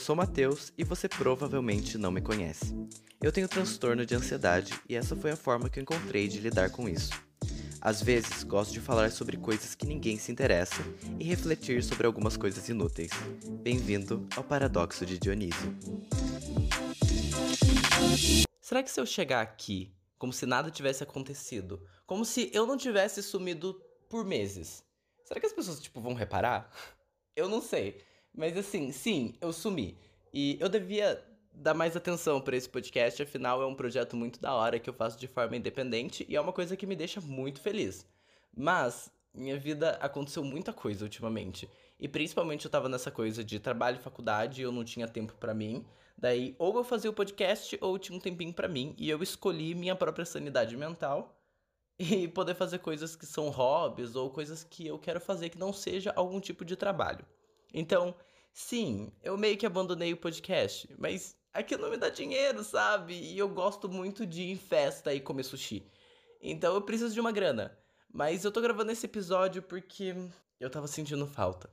sou Matheus e você provavelmente não me conhece. Eu tenho transtorno de ansiedade e essa foi a forma que eu encontrei de lidar com isso. Às vezes, gosto de falar sobre coisas que ninguém se interessa e refletir sobre algumas coisas inúteis. Bem-vindo ao Paradoxo de Dionísio. Será que se eu chegar aqui, como se nada tivesse acontecido, como se eu não tivesse sumido por meses, será que as pessoas tipo vão reparar? Eu não sei. Mas assim, sim, eu sumi. E eu devia dar mais atenção para esse podcast, afinal é um projeto muito da hora que eu faço de forma independente e é uma coisa que me deixa muito feliz. Mas minha vida aconteceu muita coisa ultimamente. E principalmente eu tava nessa coisa de trabalho e faculdade e eu não tinha tempo para mim. Daí, ou eu fazia o podcast ou tinha um tempinho para mim e eu escolhi minha própria sanidade mental e poder fazer coisas que são hobbies ou coisas que eu quero fazer que não seja algum tipo de trabalho. Então, sim, eu meio que abandonei o podcast, mas aquilo não me dá dinheiro, sabe? E eu gosto muito de ir em festa e comer sushi. Então eu preciso de uma grana. Mas eu tô gravando esse episódio porque eu tava sentindo falta.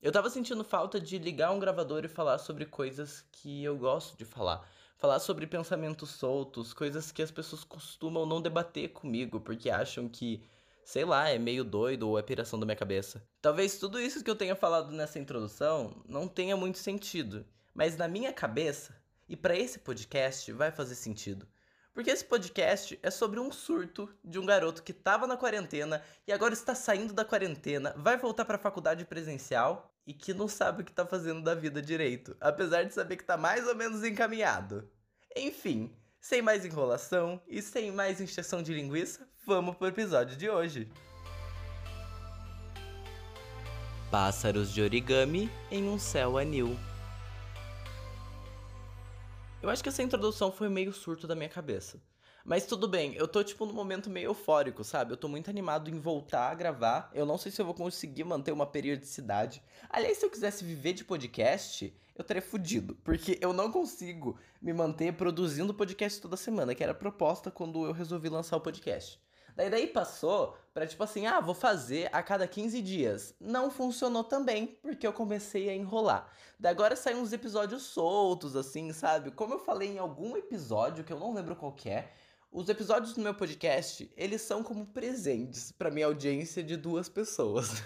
Eu tava sentindo falta de ligar um gravador e falar sobre coisas que eu gosto de falar. Falar sobre pensamentos soltos, coisas que as pessoas costumam não debater comigo porque acham que sei lá, é meio doido ou é piração da minha cabeça. Talvez tudo isso que eu tenha falado nessa introdução não tenha muito sentido, mas na minha cabeça e para esse podcast vai fazer sentido. Porque esse podcast é sobre um surto de um garoto que estava na quarentena e agora está saindo da quarentena, vai voltar para a faculdade presencial e que não sabe o que está fazendo da vida direito, apesar de saber que está mais ou menos encaminhado. Enfim, sem mais enrolação e sem mais injeção de linguiça, vamos pro episódio de hoje. Pássaros de origami em um céu anil. Eu acho que essa introdução foi meio surto da minha cabeça. Mas tudo bem, eu tô tipo num momento meio eufórico, sabe? Eu tô muito animado em voltar a gravar. Eu não sei se eu vou conseguir manter uma periodicidade. Aliás, se eu quisesse viver de podcast, eu teria fudido. Porque eu não consigo me manter produzindo podcast toda semana, que era a proposta quando eu resolvi lançar o podcast. Daí daí passou pra tipo assim, ah, vou fazer a cada 15 dias. Não funcionou também, porque eu comecei a enrolar. Daí agora saem uns episódios soltos, assim, sabe? Como eu falei em algum episódio, que eu não lembro qual é, os episódios do meu podcast, eles são como presentes para minha audiência de duas pessoas.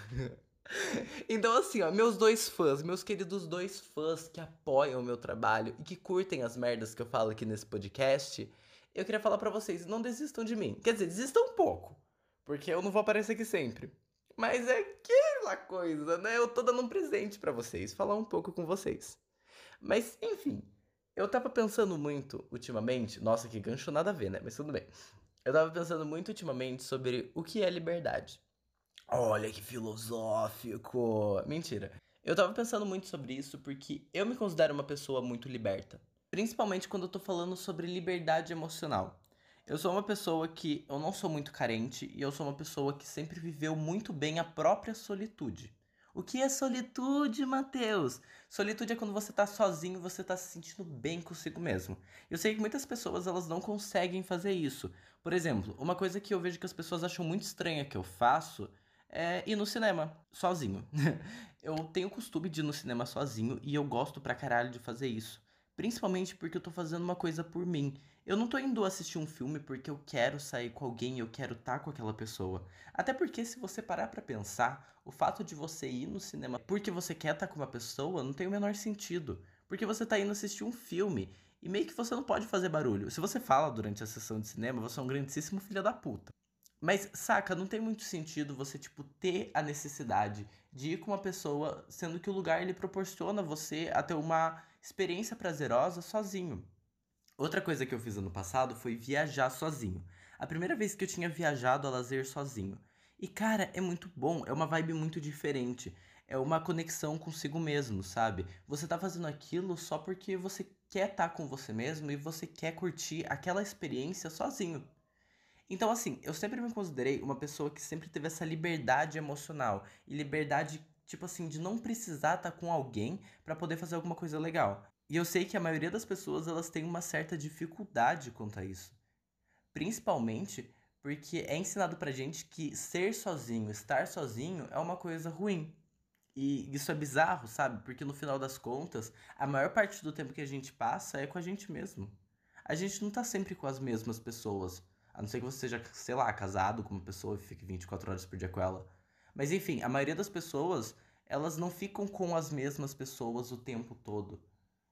então, assim, ó, meus dois fãs, meus queridos dois fãs que apoiam o meu trabalho e que curtem as merdas que eu falo aqui nesse podcast, eu queria falar para vocês, não desistam de mim. Quer dizer, desistam um pouco, porque eu não vou aparecer aqui sempre. Mas é aquela coisa, né? Eu tô dando um presente para vocês, falar um pouco com vocês. Mas, enfim, eu tava pensando muito ultimamente, nossa, que gancho nada a ver, né? Mas tudo bem. Eu tava pensando muito ultimamente sobre o que é liberdade. Olha que filosófico! Mentira. Eu tava pensando muito sobre isso porque eu me considero uma pessoa muito liberta. Principalmente quando eu tô falando sobre liberdade emocional. Eu sou uma pessoa que eu não sou muito carente e eu sou uma pessoa que sempre viveu muito bem a própria solitude. O que é solitude, Matheus? Solitude é quando você tá sozinho, você tá se sentindo bem consigo mesmo. Eu sei que muitas pessoas elas não conseguem fazer isso. Por exemplo, uma coisa que eu vejo que as pessoas acham muito estranha que eu faço é ir no cinema sozinho. eu tenho o costume de ir no cinema sozinho e eu gosto pra caralho de fazer isso. Principalmente porque eu tô fazendo uma coisa por mim. Eu não tô indo assistir um filme porque eu quero sair com alguém, eu quero estar tá com aquela pessoa. Até porque se você parar para pensar, o fato de você ir no cinema porque você quer estar tá com uma pessoa não tem o menor sentido. Porque você tá indo assistir um filme e meio que você não pode fazer barulho. Se você fala durante a sessão de cinema, você é um grandíssimo filho da puta. Mas, saca, não tem muito sentido você, tipo, ter a necessidade de ir com uma pessoa, sendo que o lugar ele proporciona você a ter uma experiência prazerosa sozinho. Outra coisa que eu fiz ano passado foi viajar sozinho. A primeira vez que eu tinha viajado a lazer sozinho. E cara, é muito bom, é uma vibe muito diferente. É uma conexão consigo mesmo, sabe? Você tá fazendo aquilo só porque você quer estar tá com você mesmo e você quer curtir aquela experiência sozinho. Então, assim, eu sempre me considerei uma pessoa que sempre teve essa liberdade emocional e liberdade tipo assim, de não precisar estar tá com alguém para poder fazer alguma coisa legal. E eu sei que a maioria das pessoas elas têm uma certa dificuldade quanto a isso. Principalmente porque é ensinado pra gente que ser sozinho, estar sozinho é uma coisa ruim. E isso é bizarro, sabe? Porque no final das contas, a maior parte do tempo que a gente passa é com a gente mesmo. A gente não tá sempre com as mesmas pessoas. A não ser que você seja, sei lá, casado com uma pessoa e fique 24 horas por dia com ela. Mas enfim, a maioria das pessoas, elas não ficam com as mesmas pessoas o tempo todo.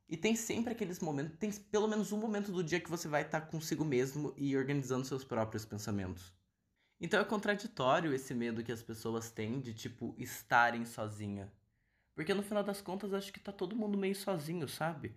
E tem sempre aqueles momentos, tem pelo menos um momento do dia que você vai estar consigo mesmo e organizando seus próprios pensamentos. Então é contraditório esse medo que as pessoas têm de, tipo, estarem sozinha. Porque no final das contas, acho que tá todo mundo meio sozinho, sabe?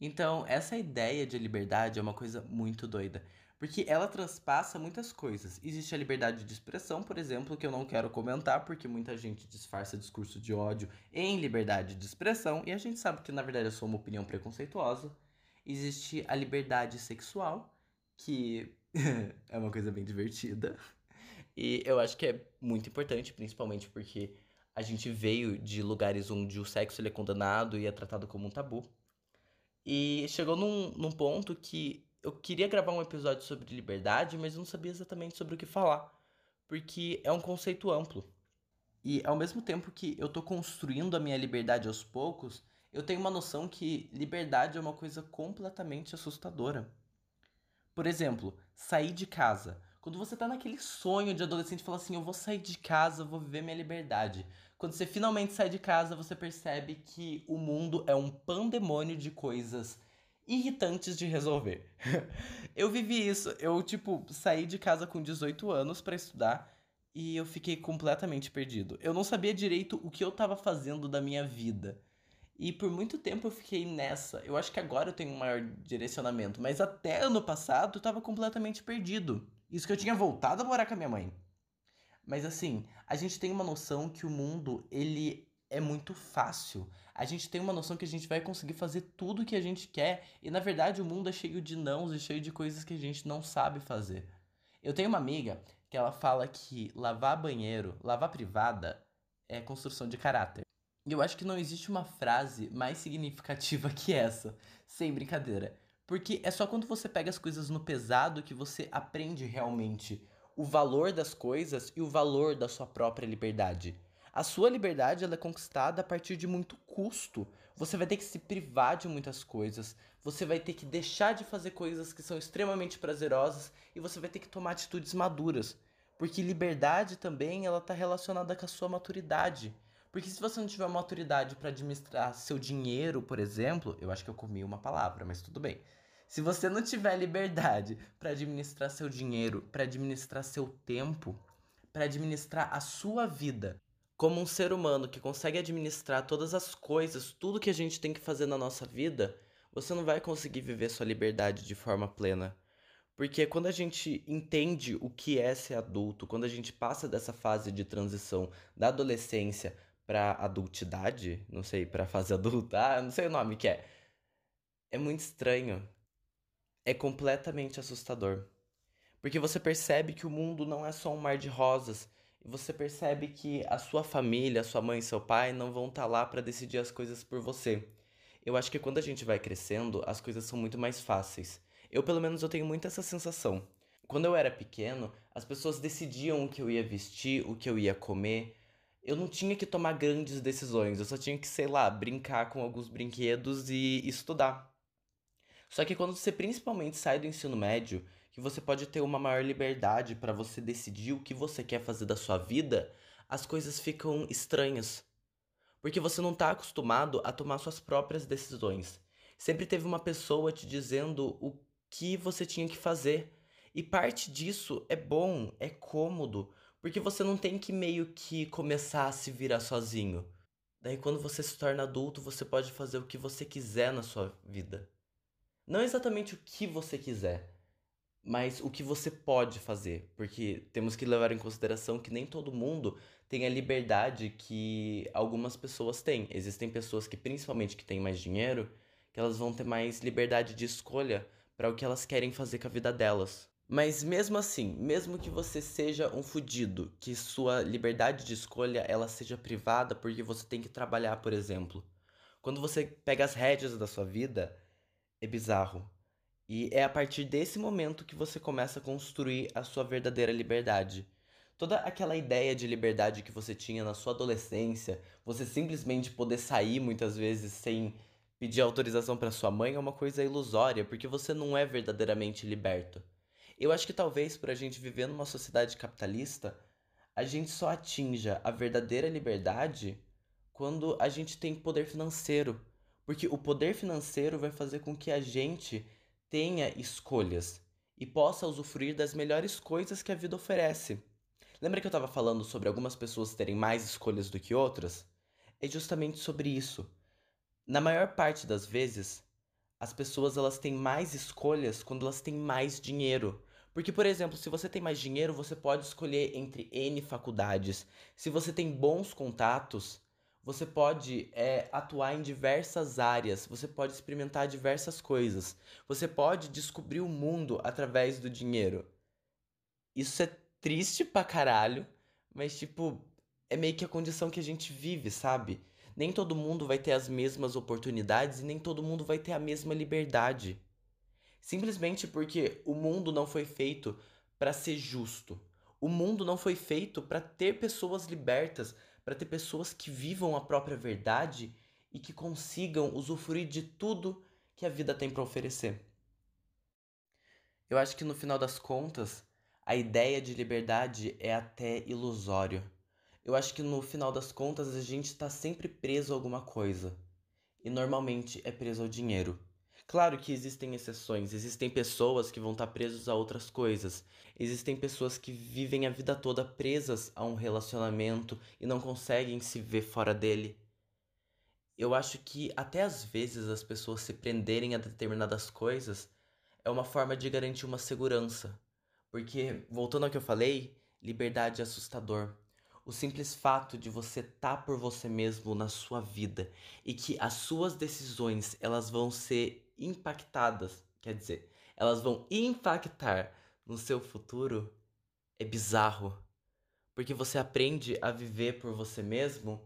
Então, essa ideia de liberdade é uma coisa muito doida. Porque ela transpassa muitas coisas. Existe a liberdade de expressão, por exemplo, que eu não quero comentar, porque muita gente disfarça discurso de ódio em liberdade de expressão, e a gente sabe que na verdade é só uma opinião preconceituosa. Existe a liberdade sexual, que é uma coisa bem divertida. E eu acho que é muito importante, principalmente porque a gente veio de lugares onde o sexo é condenado e é tratado como um tabu. E chegou num, num ponto que eu queria gravar um episódio sobre liberdade, mas eu não sabia exatamente sobre o que falar. Porque é um conceito amplo. E ao mesmo tempo que eu tô construindo a minha liberdade aos poucos, eu tenho uma noção que liberdade é uma coisa completamente assustadora. Por exemplo, sair de casa. Quando você tá naquele sonho de adolescente, fala assim: eu vou sair de casa, vou viver minha liberdade. Quando você finalmente sai de casa, você percebe que o mundo é um pandemônio de coisas irritantes de resolver. eu vivi isso. Eu, tipo, saí de casa com 18 anos para estudar e eu fiquei completamente perdido. Eu não sabia direito o que eu tava fazendo da minha vida. E por muito tempo eu fiquei nessa. Eu acho que agora eu tenho um maior direcionamento, mas até ano passado eu tava completamente perdido. Isso que eu tinha voltado a morar com a minha mãe. Mas assim, a gente tem uma noção que o mundo, ele é muito fácil. A gente tem uma noção que a gente vai conseguir fazer tudo o que a gente quer, e na verdade o mundo é cheio de nãos e cheio de coisas que a gente não sabe fazer. Eu tenho uma amiga que ela fala que lavar banheiro, lavar privada, é construção de caráter. E eu acho que não existe uma frase mais significativa que essa, sem brincadeira. Porque é só quando você pega as coisas no pesado que você aprende realmente o valor das coisas e o valor da sua própria liberdade. A sua liberdade ela é conquistada a partir de muito custo. Você vai ter que se privar de muitas coisas, você vai ter que deixar de fazer coisas que são extremamente prazerosas e você vai ter que tomar atitudes maduras. Porque liberdade também ela está relacionada com a sua maturidade. Porque se você não tiver maturidade para administrar seu dinheiro, por exemplo, eu acho que eu comi uma palavra, mas tudo bem. Se você não tiver liberdade para administrar seu dinheiro, para administrar seu tempo, para administrar a sua vida, como um ser humano que consegue administrar todas as coisas, tudo que a gente tem que fazer na nossa vida, você não vai conseguir viver sua liberdade de forma plena. Porque quando a gente entende o que é ser adulto, quando a gente passa dessa fase de transição da adolescência para adultidade, não sei, para fase adulta, ah, não sei o nome que é. É muito estranho é completamente assustador. Porque você percebe que o mundo não é só um mar de rosas. E você percebe que a sua família, a sua mãe e seu pai não vão estar tá lá para decidir as coisas por você. Eu acho que quando a gente vai crescendo, as coisas são muito mais fáceis. Eu, pelo menos, eu tenho muito essa sensação. Quando eu era pequeno, as pessoas decidiam o que eu ia vestir, o que eu ia comer. Eu não tinha que tomar grandes decisões, eu só tinha que, sei lá, brincar com alguns brinquedos e estudar. Só que quando você principalmente sai do ensino médio, que você pode ter uma maior liberdade para você decidir o que você quer fazer da sua vida, as coisas ficam estranhas. Porque você não está acostumado a tomar suas próprias decisões. Sempre teve uma pessoa te dizendo o que você tinha que fazer. E parte disso é bom, é cômodo, porque você não tem que meio que começar a se virar sozinho. Daí quando você se torna adulto, você pode fazer o que você quiser na sua vida. Não exatamente o que você quiser, mas o que você pode fazer, porque temos que levar em consideração que nem todo mundo tem a liberdade que algumas pessoas têm. Existem pessoas que, principalmente que têm mais dinheiro, que elas vão ter mais liberdade de escolha para o que elas querem fazer com a vida delas. Mas mesmo assim, mesmo que você seja um fudido, que sua liberdade de escolha ela seja privada porque você tem que trabalhar, por exemplo. Quando você pega as rédeas da sua vida, é bizarro. E é a partir desse momento que você começa a construir a sua verdadeira liberdade. Toda aquela ideia de liberdade que você tinha na sua adolescência, você simplesmente poder sair muitas vezes sem pedir autorização para sua mãe é uma coisa ilusória, porque você não é verdadeiramente liberto. Eu acho que talvez por a gente viver numa sociedade capitalista, a gente só atinja a verdadeira liberdade quando a gente tem poder financeiro. Porque o poder financeiro vai fazer com que a gente tenha escolhas e possa usufruir das melhores coisas que a vida oferece. Lembra que eu estava falando sobre algumas pessoas terem mais escolhas do que outras? É justamente sobre isso. Na maior parte das vezes, as pessoas elas têm mais escolhas quando elas têm mais dinheiro. Porque, por exemplo, se você tem mais dinheiro, você pode escolher entre N faculdades. Se você tem bons contatos, você pode é, atuar em diversas áreas, você pode experimentar diversas coisas, você pode descobrir o mundo através do dinheiro. Isso é triste pra caralho, mas tipo, é meio que a condição que a gente vive, sabe? Nem todo mundo vai ter as mesmas oportunidades e nem todo mundo vai ter a mesma liberdade. Simplesmente porque o mundo não foi feito para ser justo. O mundo não foi feito para ter pessoas libertas, para ter pessoas que vivam a própria verdade e que consigam usufruir de tudo que a vida tem para oferecer. Eu acho que no final das contas, a ideia de liberdade é até ilusório. Eu acho que no final das contas a gente está sempre preso a alguma coisa. E normalmente é preso ao dinheiro. Claro que existem exceções, existem pessoas que vão estar presas a outras coisas. Existem pessoas que vivem a vida toda presas a um relacionamento e não conseguem se ver fora dele. Eu acho que até às vezes as pessoas se prenderem a determinadas coisas é uma forma de garantir uma segurança. Porque, voltando ao que eu falei, liberdade é assustador. O simples fato de você estar tá por você mesmo na sua vida e que as suas decisões elas vão ser impactadas, quer dizer, elas vão impactar no seu futuro é bizarro. Porque você aprende a viver por você mesmo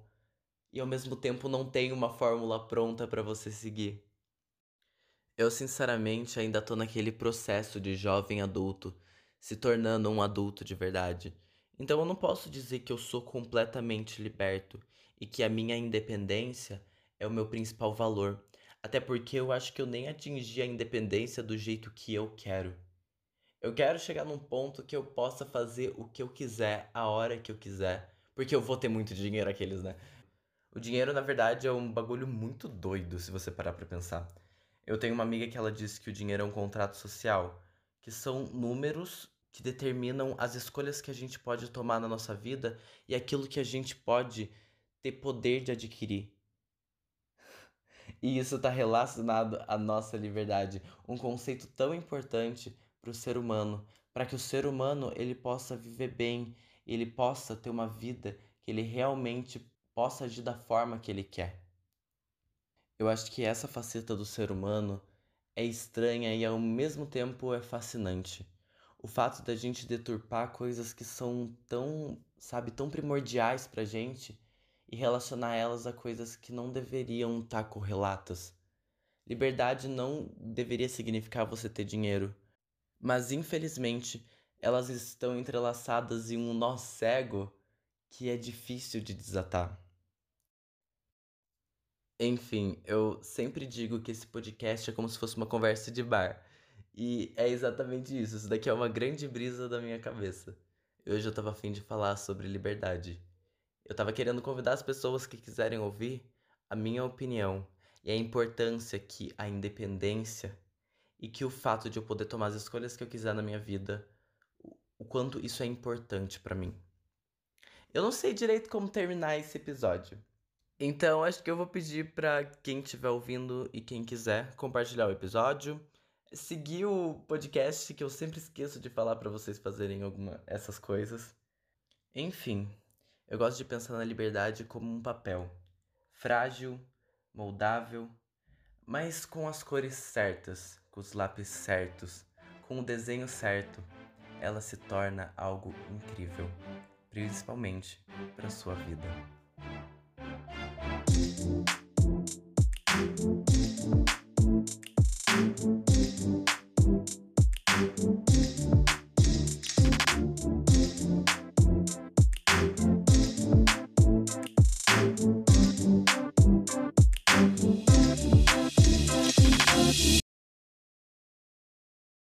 e ao mesmo tempo não tem uma fórmula pronta para você seguir. Eu sinceramente ainda tô naquele processo de jovem adulto, se tornando um adulto de verdade. Então eu não posso dizer que eu sou completamente liberto e que a minha independência é o meu principal valor, até porque eu acho que eu nem atingi a independência do jeito que eu quero. Eu quero chegar num ponto que eu possa fazer o que eu quiser, a hora que eu quiser, porque eu vou ter muito dinheiro aqueles, né? O dinheiro, na verdade, é um bagulho muito doido se você parar para pensar. Eu tenho uma amiga que ela disse que o dinheiro é um contrato social, que são números que determinam as escolhas que a gente pode tomar na nossa vida e aquilo que a gente pode ter poder de adquirir. E isso está relacionado à nossa liberdade, um conceito tão importante para o ser humano, para que o ser humano ele possa viver bem, ele possa ter uma vida que ele realmente possa agir da forma que ele quer. Eu acho que essa faceta do ser humano é estranha e ao mesmo tempo é fascinante. O fato da gente deturpar coisas que são tão, sabe, tão primordiais pra gente e relacionar elas a coisas que não deveriam estar tá correlatas. Liberdade não deveria significar você ter dinheiro, mas infelizmente elas estão entrelaçadas em um nó cego que é difícil de desatar. Enfim, eu sempre digo que esse podcast é como se fosse uma conversa de bar. E é exatamente isso. Isso daqui é uma grande brisa da minha cabeça. Hoje eu tava afim de falar sobre liberdade. Eu tava querendo convidar as pessoas que quiserem ouvir a minha opinião e a importância que a independência e que o fato de eu poder tomar as escolhas que eu quiser na minha vida, o quanto isso é importante para mim. Eu não sei direito como terminar esse episódio. Então, acho que eu vou pedir para quem estiver ouvindo e quem quiser compartilhar o episódio seguir o podcast que eu sempre esqueço de falar para vocês fazerem alguma essas coisas. Enfim, eu gosto de pensar na liberdade como um papel, frágil, moldável, mas com as cores certas, com os lápis certos, com o desenho certo, ela se torna algo incrível, principalmente para sua vida.